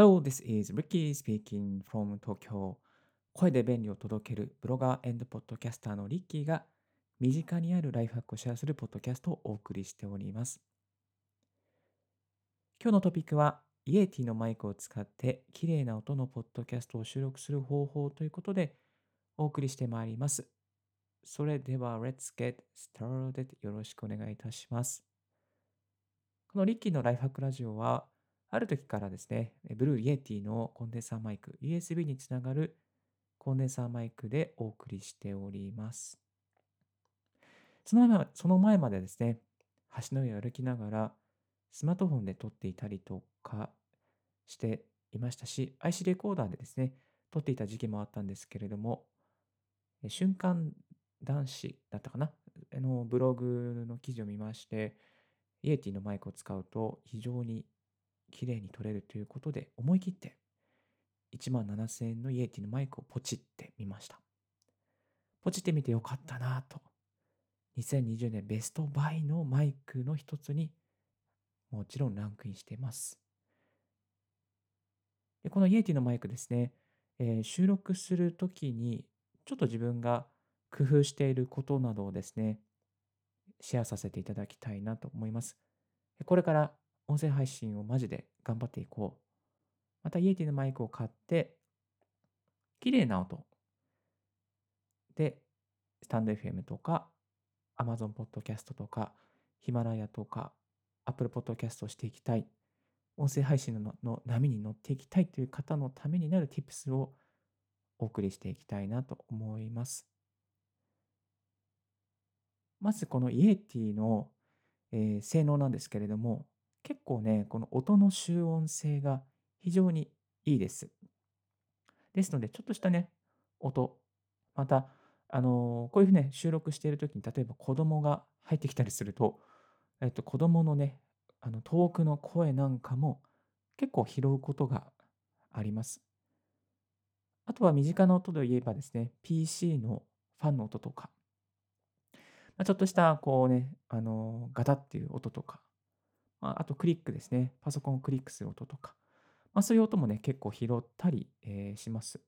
Hello, this is Ricky speaking from Tokyo. 声で便利を届けるブロガーポッドキャスターのリッキーが身近にあるライフハックをシェアするポッドキャストをお送りしております。今日のトピックはイエティのマイクを使って綺麗な音のポッドキャストを収録する方法ということでお送りしてまいります。それでは Let's get started よろしくお願いいたします。このリッキーのライフハックラジオはある時からですね、 Blue Yeti のコンデンサーマイク、USB につながるコンデンサーマイクでお送りしております。その前その前までですね、橋の上を歩きながらスマートフォンで撮っていたりとかしていましたし、IC レコーダーでですね、撮っていた時期もあったんですけれども、瞬間男子だったかなのブログの記事を見まして、 Yeti のマイクを使うと非常に綺麗に撮れるということで思い切って1万7000円の Yeti のマイクをポチってみました。ポチってみてよかったなと。2020年ベストバイのマイクの一つにもちろんランクインしています。でこの Yeti のマイクですね、えー、収録するときにちょっと自分が工夫していることなどをですね、シェアさせていただきたいなと思います。これから音声配信をマジで頑張っていこう。またイエティのマイクを買って、綺麗な音で、スタンド FM とか、Amazon Podcast とか、ヒマラヤとか、Apple Podcast をしていきたい。音声配信のの波に乗っていきたいという方のためになる Tips をお送りしていきたいなと思います。まずこのイエティの、えー、性能なんですけれども、結構ね、この音の集音性が非常にいいです。ですので、ちょっとしたね、音、また、あのこういうふうに、ね、収録しているときに、例えば子供が入ってきたりすると、えっと、子供のね、あの遠くの声なんかも結構拾うことがあります。あとは身近な音で言えばですね、PC のファンの音とか、まあ、ちょっとしたこうね、あのガタっていう音とか、まあ、あとクリックですね。パソコンをクリックする音とか。まあ、そういう音もね、結構拾ったり、えー、します。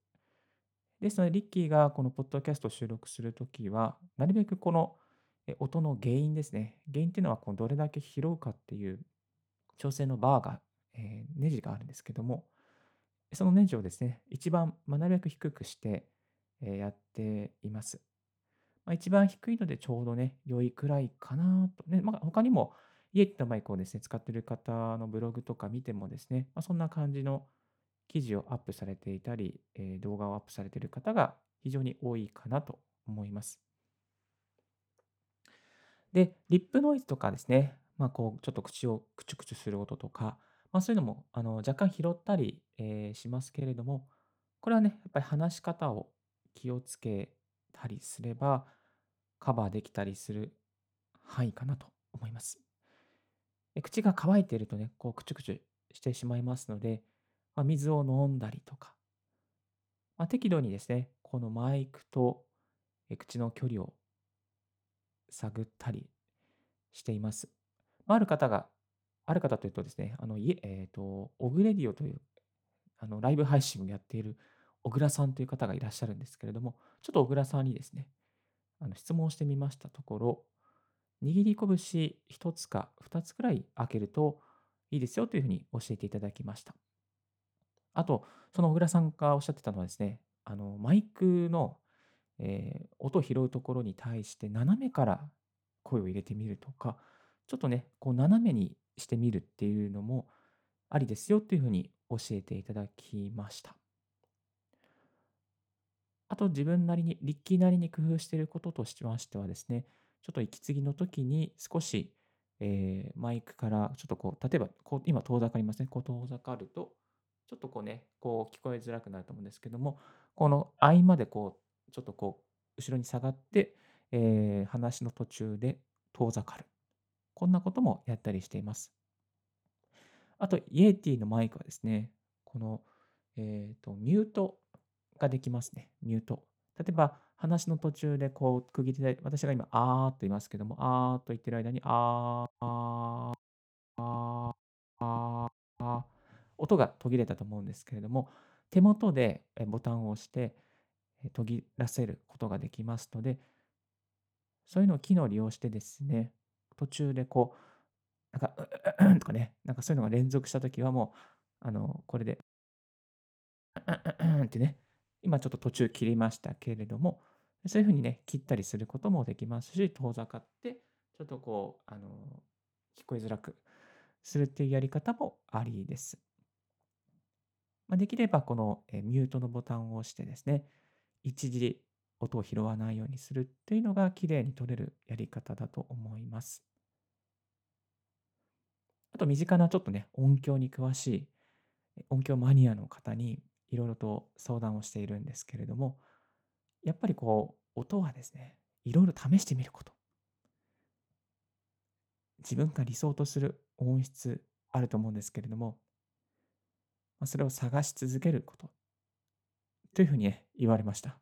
ですので、リッキーがこのポッドキャストを収録するときは、なるべくこの音の原因ですね。原因っていうのはどれだけ拾うかっていう調整のバーが、えー、ネジがあるんですけども、そのネジをですね、一番、まあ、なるべく低くして、えー、やっています。まあ、一番低いのでちょうどね、良いくらいかなと。ねまあ、他にも、イエティのマイクをですね、使っている方のブログとか見てもですね、まあ、そんな感じの記事をアップされていたり、えー、動画をアップされている方が非常に多いかなと思います。で、リップノイズとかですね、まあ、こうちょっと口をクチュクチュする音とか、まあ、そういうのもあの若干拾ったり、えー、しますけれども、これはね、やっぱり話し方を気をつけたりすれば、カバーできたりする範囲かなと思います。口が乾いているとね、こう、くちゅくちゅしてしまいますので、まあ、水を飲んだりとか、まあ、適度にですね、このマイクと口の距離を探ったりしています。まあ、ある方が、ある方というとですね、あの、いえっ、ー、と、オグレディオという、あの、ライブ配信をやっている小倉さんという方がいらっしゃるんですけれども、ちょっと小倉さんにですね、あの質問してみましたところ、握り拳1つか2つくらい開けるといいですよというふうに教えていただきました。あと、その小倉さんがおっしゃってたのはですね、あのマイクの、えー、音を拾うところに対して斜めから声を入れてみるとか、ちょっとね、こう斜めにしてみるっていうのもありですよというふうに教えていただきました。あと自分なりに、リッキーなりに工夫していることとしましてはですね、ちょっと息継ぎの時に少し、えー、マイクからちょっとこう、例えばこう今遠ざかりますね。こう遠ざかると、ちょっとこうね、こう聞こえづらくなると思うんですけども、この合間でこう、ちょっとこう、後ろに下がって、えー、話の途中で遠ざかる。こんなこともやったりしています。あと、イエティのマイクはですね、この、えーと、ミュートができますね。ミュート。例えば、話の途中でこう区切りで、私が今、あーっと言いますけども、あーっと言ってる間に、あー、あー、あー、あー、音が途切れたと思うんですけれども、手元でボタンを押して、途切らせることができますので、そういうのを機能を利用してですね、途中でこう、なんか、うううんとかね、なんかそういうのが連続したときはもう、あの、これで、うんうんうんってね、今ちょっと途中切りましたけれども、そういう風にね、切ったりすることもできますし、遠ざかって、ちょっとこう、あの、聞こえづらくするっていうやり方もありです。まあ、できればこの、え、ミュートのボタンを押してですね、一時音を拾わないようにするっていうのが綺麗に取れるやり方だと思います。あと身近なちょっとね、音響に詳しい、音響マニアの方にいろいろと相談をしているんですけれども、やっぱりこう、音はですね、いろいろ試してみること。自分が理想とする音質あると思うんですけれども、ま、それを探し続けることというふうにね、言われました。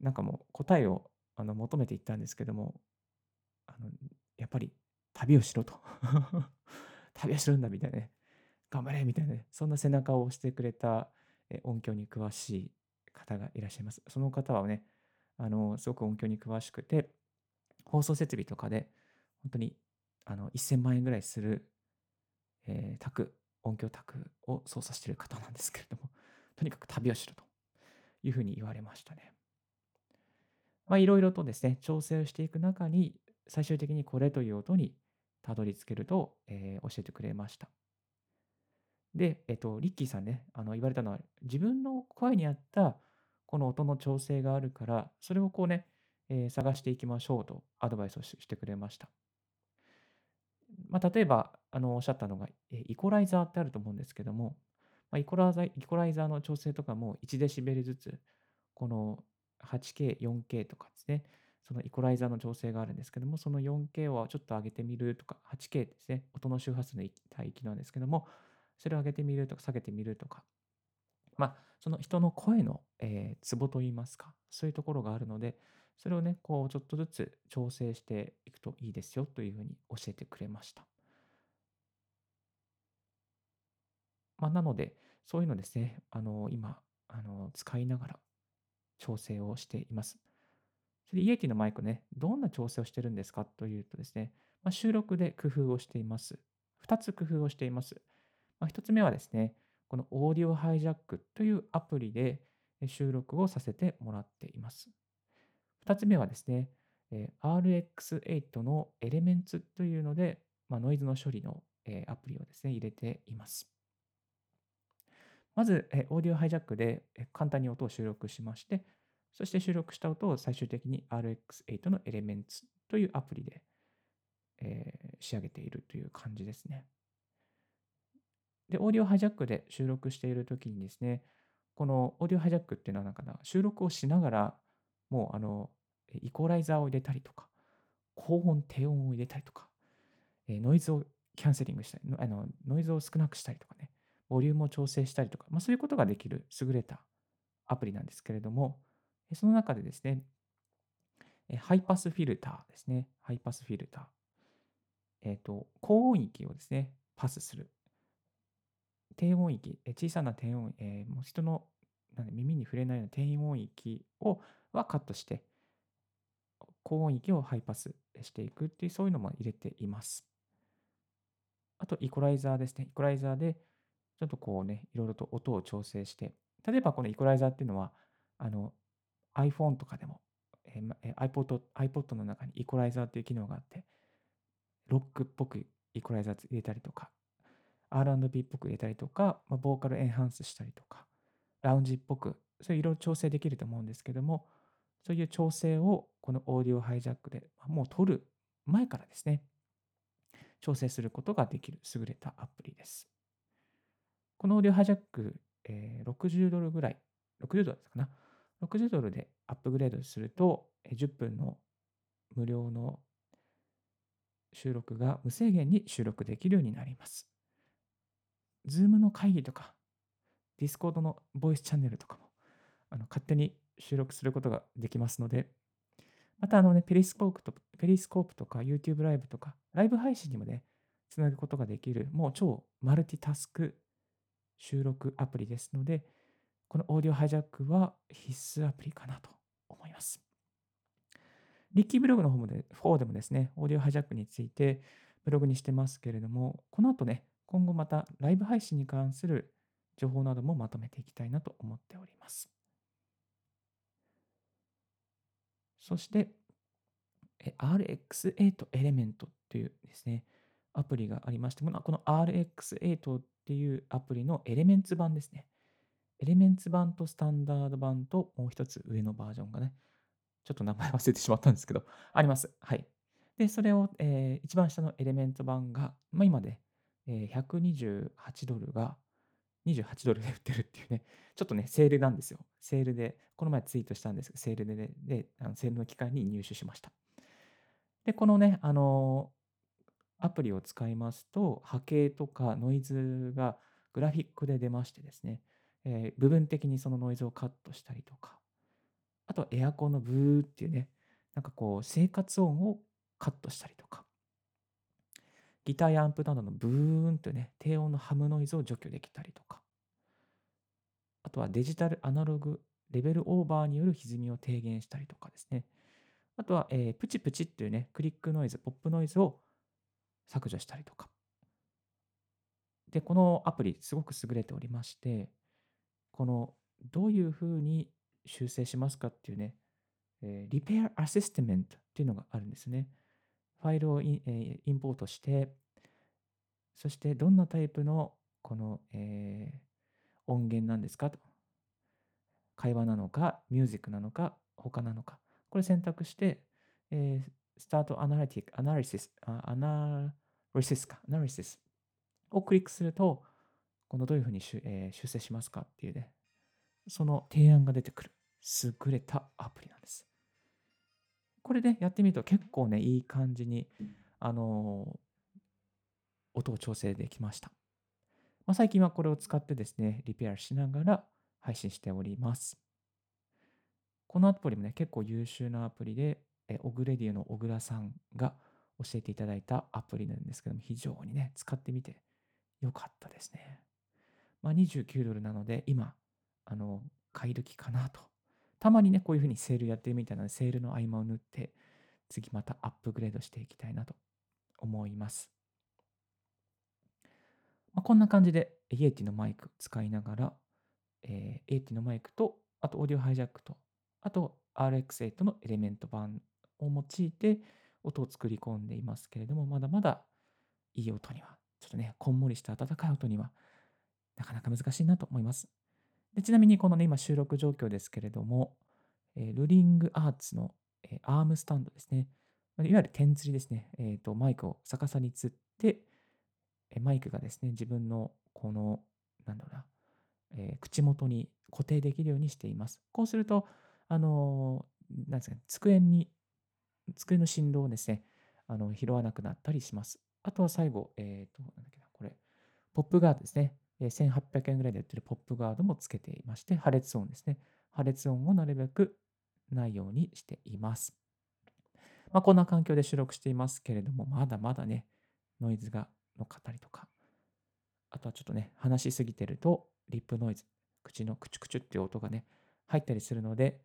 なんかもう答えをあの求めていったんですけども、あの、やっぱり旅をしろと。旅をするんだみたいなね。頑張れみたいなね。そんな背中を押してくれた音響に詳しい方がいらっしゃいます。その方はね、あの、すごく音響に詳しくて、放送設備とかで、本当にあの1000万円ぐらいする、えー、卓、音響卓を操作している方なんですけれども、とにかく旅をしろというふうに言われましたね。まあ、いろいろとですね、調整をしていく中に、最終的にこれという音にたどり着けると、えー、教えてくれました。で、えっと、リッキーさんね、あの言われたのは、自分の声に合ったこの音の調整があるから、それをこうね、えー、探していきましょうとアドバイスをしてくれました。まあ、例えば、あのおっしゃったのが、えイコライザーってあると思うんですけども、まあ、イコライザーイコライザーの調整とかも1デシベルずつ、この 8K、4K とかですね、そのイコライザーの調整があるんですけども、その 4K をちょっと上げてみるとか、8K ですね、音の周波数の帯域なんですけども、それを上げてみるとか、下げてみるとか、まあ、その人の声の、えー、ツボといいますか、そういうところがあるので、それをね、こう、ちょっとずつ調整していくといいですよというふうに教えてくれました。まあ、なので、そういうのですね、あの、今、あの、使いながら調整をしています。それで、イエティのマイクね、どんな調整をしてるんですかというとですね、まあ、収録で工夫をしています。2つ工夫をしています。まあ、1つ目はですね、このオーディオハイジャックというアプリで収録をさせてもらっています。2つ目はですね、RX8 のエレメンツというので、まあ、ノイズの処理のアプリをですね、入れています。まず、オーディオハイジャックで簡単に音を収録しまして、そして収録した音を最終的に RX8 のエレメンツというアプリで、え仕上げているという感じですね。で、オーディオハイジャックで収録しているときにですね、このオーディオハイジャックっていうのはなんかな、収録をしながら、もうあの、イコライザーを入れたりとか、高音、低音を入れたりとか、えノイズをキャンセリングしたりあの、ノイズを少なくしたりとかね、ボリュームを調整したりとか、まあ、そういうことができる優れたアプリなんですけれども、その中でですね、ハイパスフィルターですね。ハイパスフィルター。えっ、ー、と、高音域をですね、パスする。低音域、小さな低音、えー、もう人の耳に触れないような低音域をはカットして、高音域をハイパスしていくっていう、そういうのも入れています。あと、イコライザーですね。イコライザーで、ちょっとこうね、いろいろと音を調整して、例えばこのイコライザーっていうのは、あの、iPhone とかでも、えー、iPod, iPod の中にイコライザーっていう機能があって、ロックっぽくイコライザー入れたりとか、R&B っぽく入れたりとか、まあ、ボーカルエンハンスしたりとか、ラウンジっぽく、そういういろいろ調整できると思うんですけども、そういう調整をこのオーディオハイジャックでもう取る前からですね、調整することができる優れたアプリです。このオーディオハイジャック、えー、60ドルぐらい、60ドルですかな。60ドルでアップグレードすると、10分の無料の収録が無制限に収録できるようになります。Zoom の会議とか、Discord のボイスチャンネルとかも、あの勝手に収録することができますので、またあのね、ペリスコープとペリスコープとか YouTube ライブとか、ライブ配信にもね、つなぐことができる、もう超マルチタスク収録アプリですので、このオーディオハイジャックは必須アプリかなと思います。リッキーブログの方もで方でもですね、オーディオハイジャックについてブログにしてますけれども、この後ね、今後またライブ配信に関する情報などもまとめていきたいなと思っております。そして、RX8 エレメントというですね、アプリがありまして、この RX8 っていうアプリのエレメンツ版ですね。エレメンツ版とスタンダード版ともう一つ上のバージョンがね、ちょっと名前忘れてしまったんですけど、あります。はい。で、それを、えー、一番下のエレメント版が、まあ、今で、えー、128ドルが28ドルで売ってるっていうね、ちょっとね、セールなんですよ。セールで、この前ツイートしたんですけど、セールで、ね、であのセールの機会に入手しました。で、このね、あのアプリを使いますと、波形とかノイズがグラフィックで出ましてですね、えー、部分的にそのノイズをカットしたりとか、あとエアコンのブーっていうね、なんかこう生活音をカットしたりとか、ギターやアンプなどのブーンとね、低音のハムノイズを除去できたりとか、あとはデジタルアナログレベルオーバーによる歪みを低減したりとかですね。あとは、えー、プチプチっていうね、クリックノイズ、ポップノイズを削除したりとか。で、このアプリ、すごく優れておりまして、このどういうふうに修正しますかっていうね、えー、リペアアシステメントっていうのがあるんですね。ファイルをイン,、え、インポートして、そしてどんなタイプのこの、え、音源なんですかと。会話なのか、ミュージックなのか、他なのか。これ選択して、え、スタートアナリティック、アナリシス、アナリシスか、アナリシスをクリックすると、このどういうふうに,、え、修正しますかっていうね、その提案が出てくる優れたアプリなんです。これで、ね、やってみると結構ね、いい感じに、あのー、音を調整できました。まあ、最近はこれを使ってですね、リペアしながら配信しております。このアプリもね、結構優秀なアプリで、えオグレディオの小倉さんが教えていただいたアプリなんですけども、非常にね、使ってみてよかったですね。まあ、29ドルなので、今、あの、買い時かなとたまにね、こういうふうにセールやってるみたいなので、セールの合間を縫って、次またアップグレードしていきたいなと思います。まあ、こんな感じで、 Yeti のマイク使いながら、えー、 Yeti のマイクと、あと Audio Hijack と、あと RX8 のエレメント版を用いて音を作り込んでいますけれども、まだまだいい音には、ちょっとね、こんもりした温かい音にはなかなか難しいなと思います。でちなみにこのね、今収録状況ですけれども、えー、ルリングアーツの、えー、アームスタンドですね。いわゆる点釣りですね。えーと、マイクを逆さに釣って、えマイクがですね、自分のこの、なんだろうな、え口元に固定できるようにしています。こうすると、あのなんですか、ね、机に、机の振動をですね、あの拾わなくなったりします。あとは最後、えっ、と、なんだっけな、これ、ポップガードですね。1800円ぐらいで売ってるポップガードもつけていまして、破裂音ですね。破裂音をなるべくないようにしています。まあ、こんな環境で収録していますけれども、まだまだね、ノイズが乗っかったりとか、あとはちょっとね、話しすぎてると、リップノイズ、口のクチュクチュっていう音がね、入ったりするので、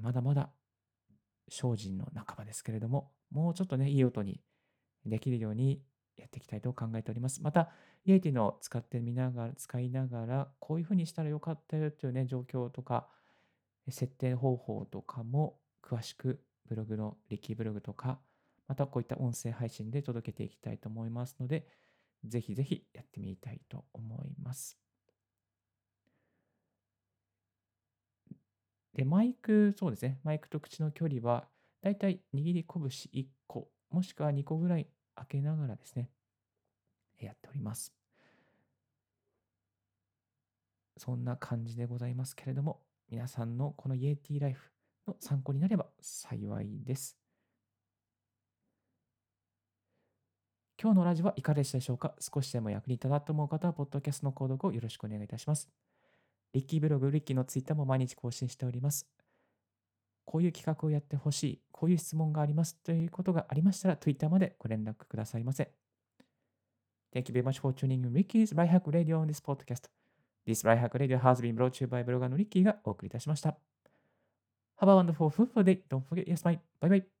まだまだ精進の半ばですけれども、もうちょっとね、いい音にできるようにやっていきたいと考えております。また、イエティの使ってみながら、使いながら、こういうふうにしたらよかったよというね、状況とか、設定方法とかも詳しくブログのリキブログとか、またこういった音声配信で届けていきたいと思いますので、ぜひぜひやってみたいと思います。で、マイク、そうですね、マイクと口の距離は、だいたい握り拳1個、もしくは2個ぐらい開けながらですね、やっております。そんな感じでございますけれども、皆さんのこのイエティライフの参考になれば幸いです。今日のラジオはいかがでしたでしょうか？少しでも役に立ったと思う方は、ポッドキャストの購読をよろしくお願いいたします。リッキーブログ、リッキーのツイッターも毎日更新しております。こういう企画をやってほしい、こういう質問がありますということがありましたら、Twitter までご連絡くださいませ。Thank you very much for tuning in Ricky's Right Hack Radio on this podcast. This Right Hack Radio has been brought to you by ブロガーの Ricky がお送りいたしました。Have a wonderful, fruitful day. Don't forget, yes, bye. Bye bye.